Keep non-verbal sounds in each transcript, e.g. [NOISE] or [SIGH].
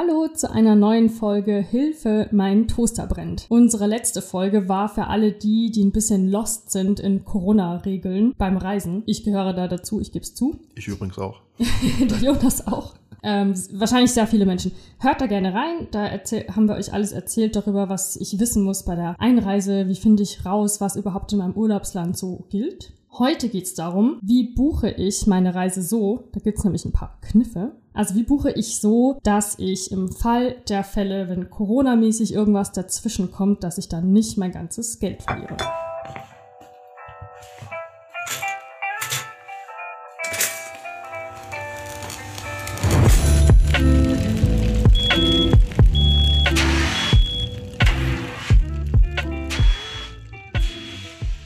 Hallo zu einer neuen Folge Hilfe, mein Toaster brennt. Unsere letzte Folge war für alle die, die ein bisschen lost sind in Corona-Regeln beim Reisen. Ich gehöre da dazu, ich gebe es zu. Ich übrigens auch. [LAUGHS] Der Jonas auch. Ähm, wahrscheinlich sehr viele Menschen. Hört da gerne rein. Da haben wir euch alles erzählt darüber, was ich wissen muss bei der Einreise. Wie finde ich raus, was überhaupt in meinem Urlaubsland so gilt. Heute geht es darum, wie buche ich meine Reise so, da gibt es nämlich ein paar Kniffe. Also wie buche ich so, dass ich im Fall der Fälle, wenn Corona-mäßig irgendwas dazwischen kommt, dass ich dann nicht mein ganzes Geld verliere.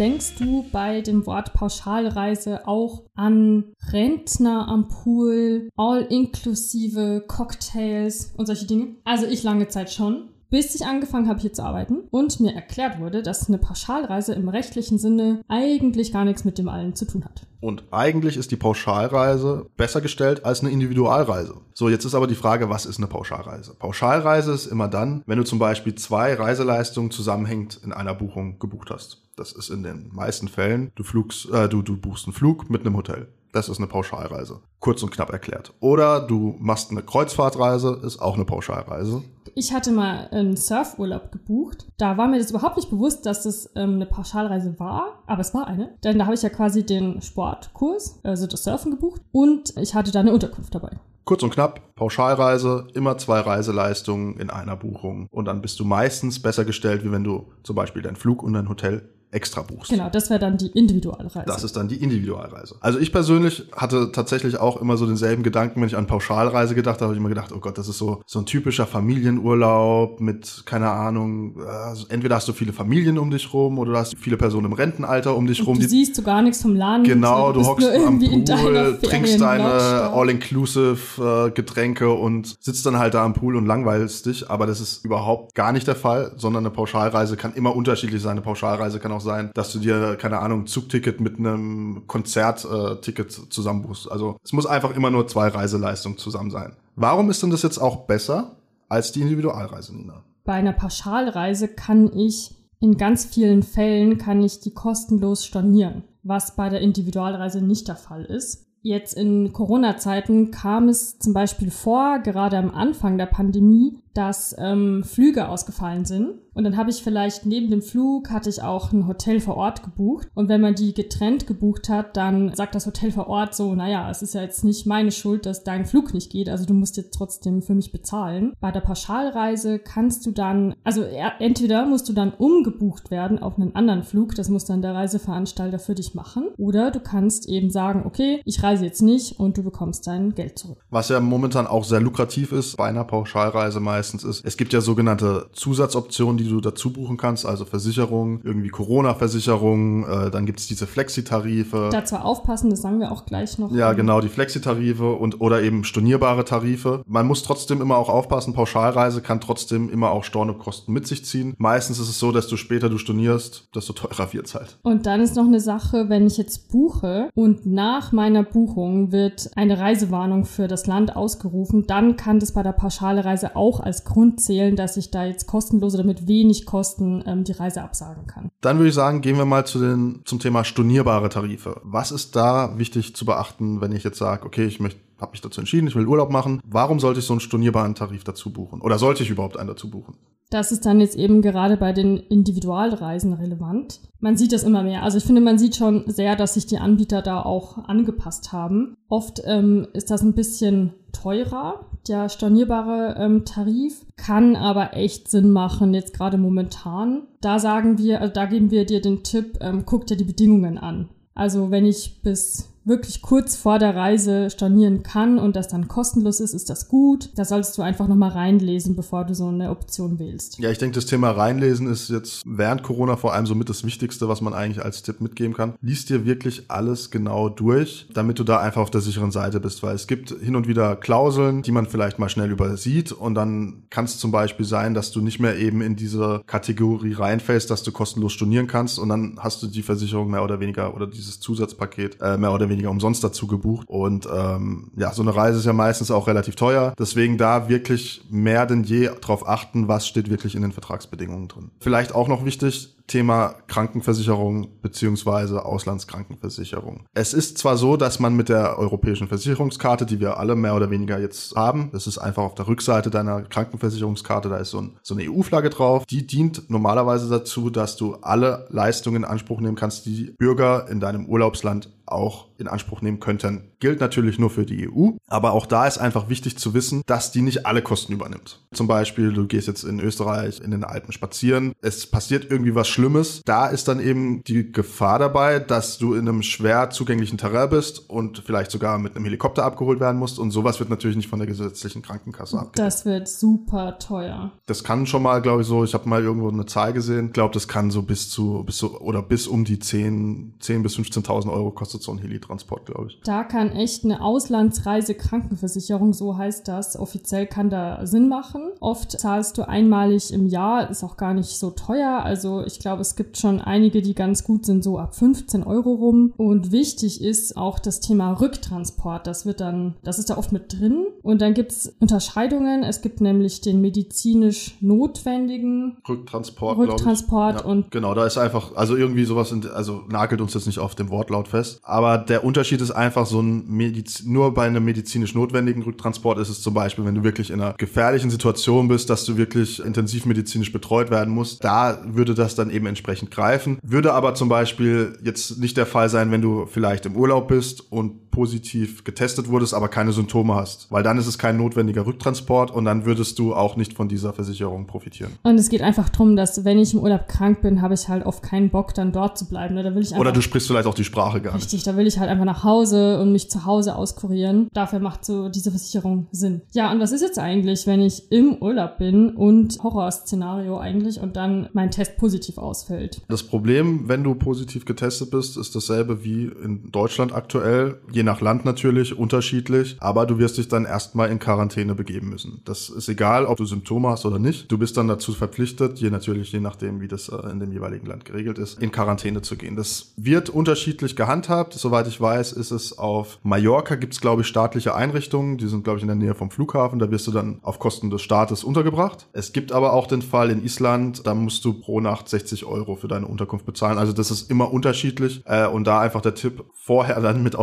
Denkst du bei dem Wort Pauschalreise auch an Rentner am Pool, all-inklusive Cocktails und solche Dinge? Also ich lange Zeit schon bis ich angefangen habe hier zu arbeiten und mir erklärt wurde, dass eine Pauschalreise im rechtlichen Sinne eigentlich gar nichts mit dem allen zu tun hat. Und eigentlich ist die Pauschalreise besser gestellt als eine Individualreise. So, jetzt ist aber die Frage, was ist eine Pauschalreise? Pauschalreise ist immer dann, wenn du zum Beispiel zwei Reiseleistungen zusammenhängend in einer Buchung gebucht hast. Das ist in den meisten Fällen, du, flugst, äh, du, du buchst einen Flug mit einem Hotel. Das ist eine Pauschalreise. Kurz und knapp erklärt. Oder du machst eine Kreuzfahrtreise, ist auch eine Pauschalreise. Ich hatte mal einen Surfurlaub gebucht. Da war mir das überhaupt nicht bewusst, dass das ähm, eine Pauschalreise war, aber es war eine. Denn da habe ich ja quasi den Sportkurs, also das Surfen gebucht und ich hatte da eine Unterkunft dabei. Kurz und knapp, Pauschalreise, immer zwei Reiseleistungen in einer Buchung. Und dann bist du meistens besser gestellt, wie wenn du zum Beispiel deinen Flug und dein Hotel extra buchst. Genau, das wäre dann die Individualreise. Das ist dann die Individualreise. Also ich persönlich hatte tatsächlich auch immer so denselben Gedanken, wenn ich an Pauschalreise gedacht habe, habe ich immer gedacht, oh Gott, das ist so so ein typischer Familienurlaub mit keine Ahnung, also entweder hast du viele Familien um dich rum oder du hast viele Personen im Rentenalter um dich Und rum. Du siehst du gar nichts vom Land. Genau, du, hockst am Pool, trinkst deine All-Inclusive äh, Getränke und sitzt dann halt da am Pool und langweilst dich, aber das ist überhaupt gar nicht der Fall, sondern eine Pauschalreise kann immer unterschiedlich sein. Eine Pauschalreise kann auch auch sein, dass du dir, keine Ahnung, ein Zugticket mit einem Konzertticket äh, zusammenbuchst. Also es muss einfach immer nur zwei Reiseleistungen zusammen sein. Warum ist denn das jetzt auch besser als die Individualreise, Nina? Bei einer Pauschalreise kann ich in ganz vielen Fällen kann ich die kostenlos stornieren, was bei der Individualreise nicht der Fall ist. Jetzt in Corona-Zeiten kam es zum Beispiel vor, gerade am Anfang der Pandemie, dass ähm, Flüge ausgefallen sind. Und dann habe ich vielleicht neben dem Flug hatte ich auch ein Hotel vor Ort gebucht. Und wenn man die getrennt gebucht hat, dann sagt das Hotel vor Ort so, naja, es ist ja jetzt nicht meine Schuld, dass dein Flug nicht geht. Also du musst jetzt trotzdem für mich bezahlen. Bei der Pauschalreise kannst du dann, also entweder musst du dann umgebucht werden auf einen anderen Flug. Das muss dann der Reiseveranstalter für dich machen. Oder du kannst eben sagen, okay, ich reise jetzt nicht und du bekommst dein Geld zurück. Was ja momentan auch sehr lukrativ ist bei einer Pauschalreise meist meistens ist. Es gibt ja sogenannte Zusatzoptionen, die du dazu buchen kannst, also Versicherungen, irgendwie Corona-Versicherungen, äh, dann gibt es diese Flexitarife. Dazu aufpassen, das sagen wir auch gleich noch. Ja, genau, die Flexitarife und oder eben stornierbare Tarife. Man muss trotzdem immer auch aufpassen, Pauschalreise kann trotzdem immer auch Stornokosten mit sich ziehen. Meistens ist es so, dass du später du stornierst, desto teurer wird's halt. Und dann ist noch eine Sache, wenn ich jetzt buche und nach meiner Buchung wird eine Reisewarnung für das Land ausgerufen, dann kann das bei der Pauschalreise auch als Grund zählen, dass ich da jetzt kostenlos oder mit wenig Kosten ähm, die Reise absagen kann. Dann würde ich sagen, gehen wir mal zu den, zum Thema stornierbare Tarife. Was ist da wichtig zu beachten, wenn ich jetzt sage, okay, ich möchte habe mich dazu entschieden, ich will Urlaub machen. Warum sollte ich so einen stornierbaren Tarif dazu buchen? Oder sollte ich überhaupt einen dazu buchen? Das ist dann jetzt eben gerade bei den Individualreisen relevant. Man sieht das immer mehr. Also ich finde, man sieht schon sehr, dass sich die Anbieter da auch angepasst haben. Oft ähm, ist das ein bisschen teurer, der stornierbare ähm, Tarif, kann aber echt Sinn machen, jetzt gerade momentan. Da sagen wir, also da geben wir dir den Tipp, ähm, guck dir die Bedingungen an. Also wenn ich bis wirklich kurz vor der Reise stornieren kann und das dann kostenlos ist, ist das gut. Da solltest du einfach nochmal reinlesen, bevor du so eine Option wählst. Ja, ich denke, das Thema reinlesen ist jetzt während Corona vor allem somit das Wichtigste, was man eigentlich als Tipp mitgeben kann. Lies dir wirklich alles genau durch, damit du da einfach auf der sicheren Seite bist, weil es gibt hin und wieder Klauseln, die man vielleicht mal schnell übersieht und dann kann es zum Beispiel sein, dass du nicht mehr eben in diese Kategorie reinfällst, dass du kostenlos stornieren kannst und dann hast du die Versicherung mehr oder weniger oder dieses Zusatzpaket äh, mehr oder weniger weniger umsonst dazu gebucht. Und ähm, ja, so eine Reise ist ja meistens auch relativ teuer. Deswegen da wirklich mehr denn je darauf achten, was steht wirklich in den Vertragsbedingungen drin. Vielleicht auch noch wichtig, Thema Krankenversicherung beziehungsweise Auslandskrankenversicherung. Es ist zwar so, dass man mit der europäischen Versicherungskarte, die wir alle mehr oder weniger jetzt haben, das ist einfach auf der Rückseite deiner Krankenversicherungskarte, da ist so, ein, so eine EU-Flagge drauf, die dient normalerweise dazu, dass du alle Leistungen in Anspruch nehmen kannst, die Bürger in deinem Urlaubsland auch in Anspruch nehmen könnten. Gilt natürlich nur für die EU, aber auch da ist einfach wichtig zu wissen, dass die nicht alle Kosten übernimmt. Zum Beispiel, du gehst jetzt in Österreich in den Alpen spazieren, es passiert irgendwie was Schlimmes, da ist dann eben die Gefahr dabei, dass du in einem schwer zugänglichen Terrain bist und vielleicht sogar mit einem Helikopter abgeholt werden musst und sowas wird natürlich nicht von der gesetzlichen Krankenkasse abgedeckt. Das wird super teuer. Das kann schon mal, glaube ich, so, ich habe mal irgendwo eine Zahl gesehen, ich glaube, das kann so bis zu, bis zu, oder bis um die 10, 10 bis 15.000 Euro kostet so ein Heli-Transport, glaube ich. Da kann echt eine Auslandsreise-Krankenversicherung, so heißt das, offiziell kann da Sinn machen. Oft zahlst du einmalig im Jahr, ist auch gar nicht so teuer. Also ich glaube, es gibt schon einige, die ganz gut sind, so ab 15 Euro rum. Und wichtig ist auch das Thema Rücktransport. Das wird dann, das ist da oft mit drin. Und dann gibt es Unterscheidungen. Es gibt nämlich den medizinisch notwendigen Rücktransport, Rücktransport ja, und genau, da ist einfach, also irgendwie sowas, in, also nagelt uns jetzt nicht auf dem Wortlaut fest. Aber der Unterschied ist einfach so ein Mediz nur bei einem medizinisch notwendigen Rücktransport ist es zum Beispiel, wenn du wirklich in einer gefährlichen Situation bist, dass du wirklich intensiv medizinisch betreut werden musst, da würde das dann eben entsprechend greifen. Würde aber zum Beispiel jetzt nicht der Fall sein, wenn du vielleicht im Urlaub bist und positiv getestet wurdest, aber keine Symptome hast, weil dann ist es kein notwendiger Rücktransport und dann würdest du auch nicht von dieser Versicherung profitieren. Und es geht einfach darum, dass wenn ich im Urlaub krank bin, habe ich halt oft keinen Bock, dann dort zu bleiben. Ne? Da will ich Oder du sprichst vielleicht auch die Sprache gar richtig, nicht. da will ich halt einfach nach Hause und mich zu Hause auskurieren. Dafür macht so diese Versicherung Sinn. Ja, und was ist jetzt eigentlich, wenn ich im Urlaub bin und Horrorszenario eigentlich und dann mein Test positiv ausfällt? Das Problem, wenn du positiv getestet bist, ist dasselbe wie in Deutschland aktuell. Je nach Land natürlich unterschiedlich, aber du wirst dich dann erstmal in Quarantäne begeben müssen. Das ist egal, ob du Symptome hast oder nicht. Du bist dann dazu verpflichtet, je natürlich je nachdem, wie das äh, in dem jeweiligen Land geregelt ist, in Quarantäne zu gehen. Das wird unterschiedlich gehandhabt. Soweit ich weiß, ist es auf Mallorca gibt es, glaube ich, staatliche Einrichtungen, die sind, glaube ich, in der Nähe vom Flughafen. Da wirst du dann auf Kosten des Staates untergebracht. Es gibt aber auch den Fall in Island, da musst du pro Nacht 60 Euro für deine Unterkunft bezahlen. Also das ist immer unterschiedlich. Äh, und da einfach der Tipp, vorher dann mit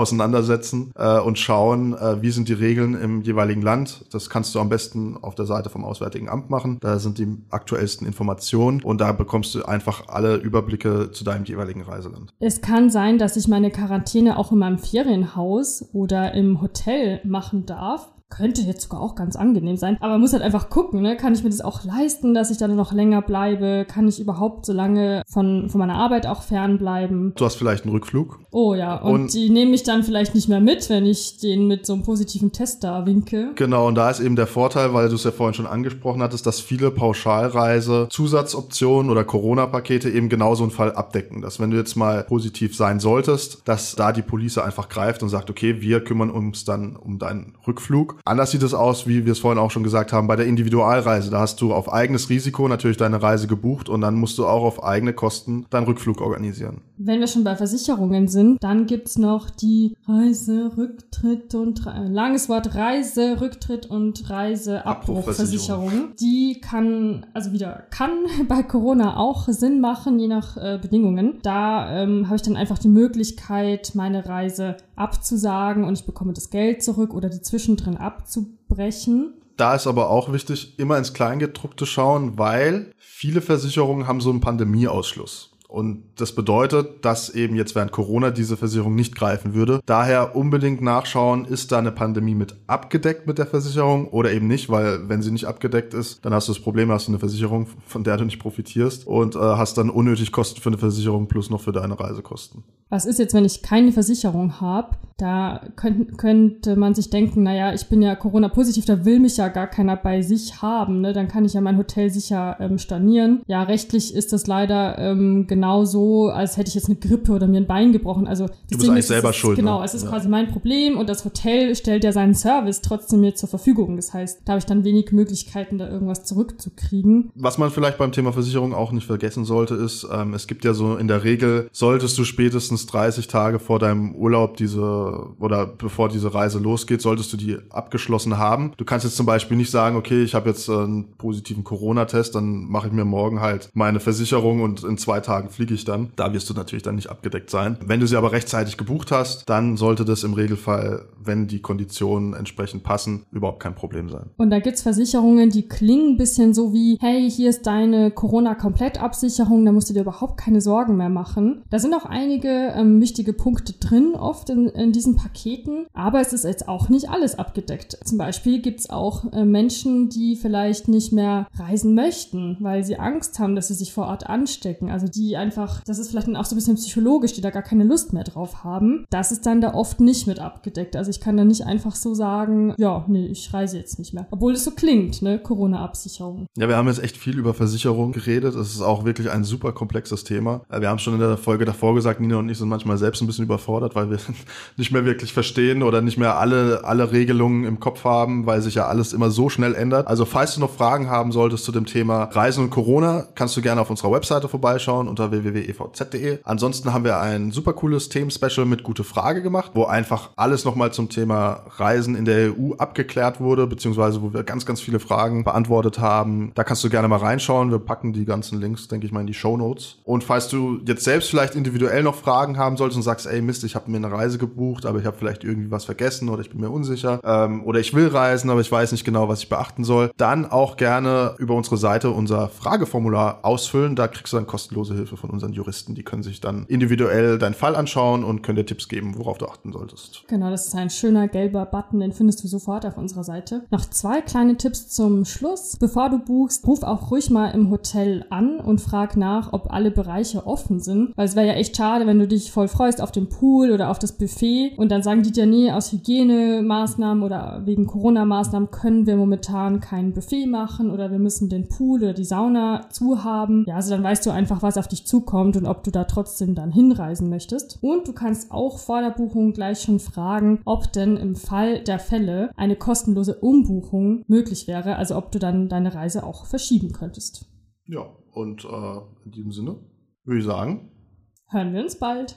auseinandersetzen äh, und schauen, äh, wie sind die Regeln im jeweiligen Land. Das kannst du am besten auf der Seite vom Auswärtigen Amt machen. Da sind die aktuellsten Informationen und da bekommst du einfach alle Überblicke zu deinem jeweiligen Reiseland. Es kann sein, dass ich meine Quarantäne auch in meinem Ferienhaus oder im Hotel machen darf. Könnte jetzt sogar auch ganz angenehm sein. Aber man muss halt einfach gucken, ne? Kann ich mir das auch leisten, dass ich dann noch länger bleibe? Kann ich überhaupt so lange von, von meiner Arbeit auch fernbleiben? Du hast vielleicht einen Rückflug. Oh ja, und, Und- die nehme ich dann vielleicht nicht mehr mit, wenn ich den mit so einem positiven Test da winke. Genau, und da ist eben der Vorteil, weil du es ja vorhin schon angesprochen hattest, dass viele Pauschalreise Zusatzoptionen oder Corona-Pakete eben genau so einen Fall abdecken. Dass wenn du jetzt mal positiv sein solltest, dass da die Police einfach greift und sagt, okay, wir kümmern uns dann um deinen Rückflug. Anders sieht es aus, wie wir es vorhin auch schon gesagt haben, bei der Individualreise. Da hast du auf eigenes Risiko natürlich deine Reise gebucht und dann musst du auch auf eigene Kosten deinen Rückflug organisieren. Wenn wir schon bei Versicherungen sind, dann gibt's noch die Reise, Rücktritt und äh, langes Wort Reise, Rücktritt und Reiseabbruchversicherung. Die kann, also wieder kann [LAUGHS] bei Corona auch Sinn machen, je nach äh, Bedingungen. Da ähm, habe ich dann einfach die Möglichkeit, meine Reise abzusagen und ich bekomme das Geld zurück oder die zwischendrin abzubrechen. Da ist aber auch wichtig, immer ins Kleingedruckte schauen, weil viele Versicherungen haben so einen Pandemieausschluss. Und das bedeutet, dass eben jetzt während Corona diese Versicherung nicht greifen würde. Daher unbedingt nachschauen, ist da eine Pandemie mit abgedeckt mit der Versicherung oder eben nicht, weil wenn sie nicht abgedeckt ist, dann hast du das Problem, hast du eine Versicherung, von der du nicht profitierst und äh, hast dann unnötig Kosten für eine Versicherung plus noch für deine Reisekosten. Was ist jetzt, wenn ich keine Versicherung habe? Da könnt, könnte man sich denken, naja, ich bin ja Corona-positiv, da will mich ja gar keiner bei sich haben. Ne? Dann kann ich ja mein Hotel sicher ähm, stornieren. Ja, rechtlich ist das leider ähm, genau so, als hätte ich jetzt eine Grippe oder mir ein Bein gebrochen. Also das Du bist Ding eigentlich ist, selber ist, schuld, Genau, ne? es ist Ja. quasi mein Problem und das Hotel stellt ja seinen Service trotzdem mir zur Verfügung. Das heißt, da habe ich dann wenig Möglichkeiten, da irgendwas zurückzukriegen. Was man vielleicht beim Thema Versicherung auch nicht vergessen sollte, ist, ähm, es gibt ja so in der Regel, solltest du spätestens 30 Tage vor deinem Urlaub diese oder bevor diese Reise losgeht, solltest du die abgeschlossen haben. Du kannst jetzt zum Beispiel nicht sagen, okay, ich habe jetzt äh, einen positiven Corona-Test, dann mache ich mir morgen halt meine Versicherung und in zwei Tagen fliege ich dann. Da wirst du natürlich dann nicht abgedeckt sein. Wenn du sie aber rechtzeitig gebucht hast, dann sollte das im Regelfall, wenn die Konditionen entsprechend passen, überhaupt kein Problem sein. Und da gibt's Versicherungen, die klingen ein bisschen so wie, hey, hier ist deine Corona-Komplettabsicherung, da musst du dir überhaupt keine Sorgen mehr machen. Da sind auch einige ähm, wichtige Punkte drin, oft in, in diesen Paketen, aber es ist jetzt auch nicht alles abgedeckt. Zum Beispiel gibt's auch äh, Menschen, die vielleicht nicht mehr reisen möchten, weil sie Angst haben, dass sie sich vor Ort anstecken. Also die einfach, das ist vielleicht dann auch so ein bisschen psychologisch, die da gar keine Lust mehr drauf haben. Das ist dann da oft nicht mit abgedeckt. Also ich kann da nicht einfach so sagen, ja, nee, ich reise jetzt nicht mehr. Obwohl es so klingt, ne, Corona-Absicherung. Ja, wir haben jetzt echt viel über Versicherung geredet. Es ist auch wirklich ein super komplexes Thema. Äh, Wir haben schon in der Folge davor gesagt, Nina und ich sind manchmal selbst ein bisschen überfordert, weil wir [LAUGHS] nicht mehr wirklich verstehen oder nicht mehr alle, alle Regelungen im Kopf haben, weil sich ja alles immer so schnell ändert. Also falls du noch Fragen haben solltest zu dem Thema Reisen und Corona, kannst du gerne auf unserer Webseite vorbeischauen unter www.evz.de. Ansonsten haben wir ein super cooles Themen-Special mit Gute Frage gemacht, wo einfach alles nochmal zum Thema Reisen in der EU abgeklärt wurde, beziehungsweise wo wir ganz, ganz viele Fragen beantwortet haben. Da kannst du gerne mal reinschauen. Wir packen die ganzen Links, denke ich mal, in die Show Notes. Und falls du jetzt selbst vielleicht individuell noch Fragen haben solltest und sagst, ey Mist, ich habe mir eine Reise gebucht, aber ich habe vielleicht irgendwie was vergessen oder ich bin mir unsicher ähm, oder ich will reisen, aber ich weiß nicht genau, was ich beachten soll, dann auch gerne über unsere Seite unser Frageformular ausfüllen. Da kriegst du dann kostenlose Hilfe von unseren Juristen. Die können sich dann individuell deinen Fall anschauen und können dir Tipps geben, worauf du achten solltest. Genau, das ist ein schöner gelber Button, den findest du sofort auf unserer Seite. Noch zwei kleine Tipps zum Schluss. Bevor du buchst, ruf auch ruhig mal im Hotel an und frag nach, ob alle Bereiche offen sind. Weil es wäre ja echt schade, wenn du dich voll freust auf den Pool oder auf das Buffet und dann sagen die dir, nee, aus Hygienemaßnahmen oder wegen Corona-Maßnahmen können wir momentan kein Buffet machen oder wir müssen den Pool oder die Sauna zuhaben. Ja, also dann weißt du einfach, was auf dich zukommt und ob du da trotzdem dann hinreisen möchtest. Und du kannst auch vor der Buchung gleich schon fragen, ob denn im Fall der Fälle eine kostenlose Umbuchung möglich wäre, also ob du dann deine Reise auch verschieben könntest. Ja, und äh, in diesem Sinne würde ich sagen, Hören wir uns bald.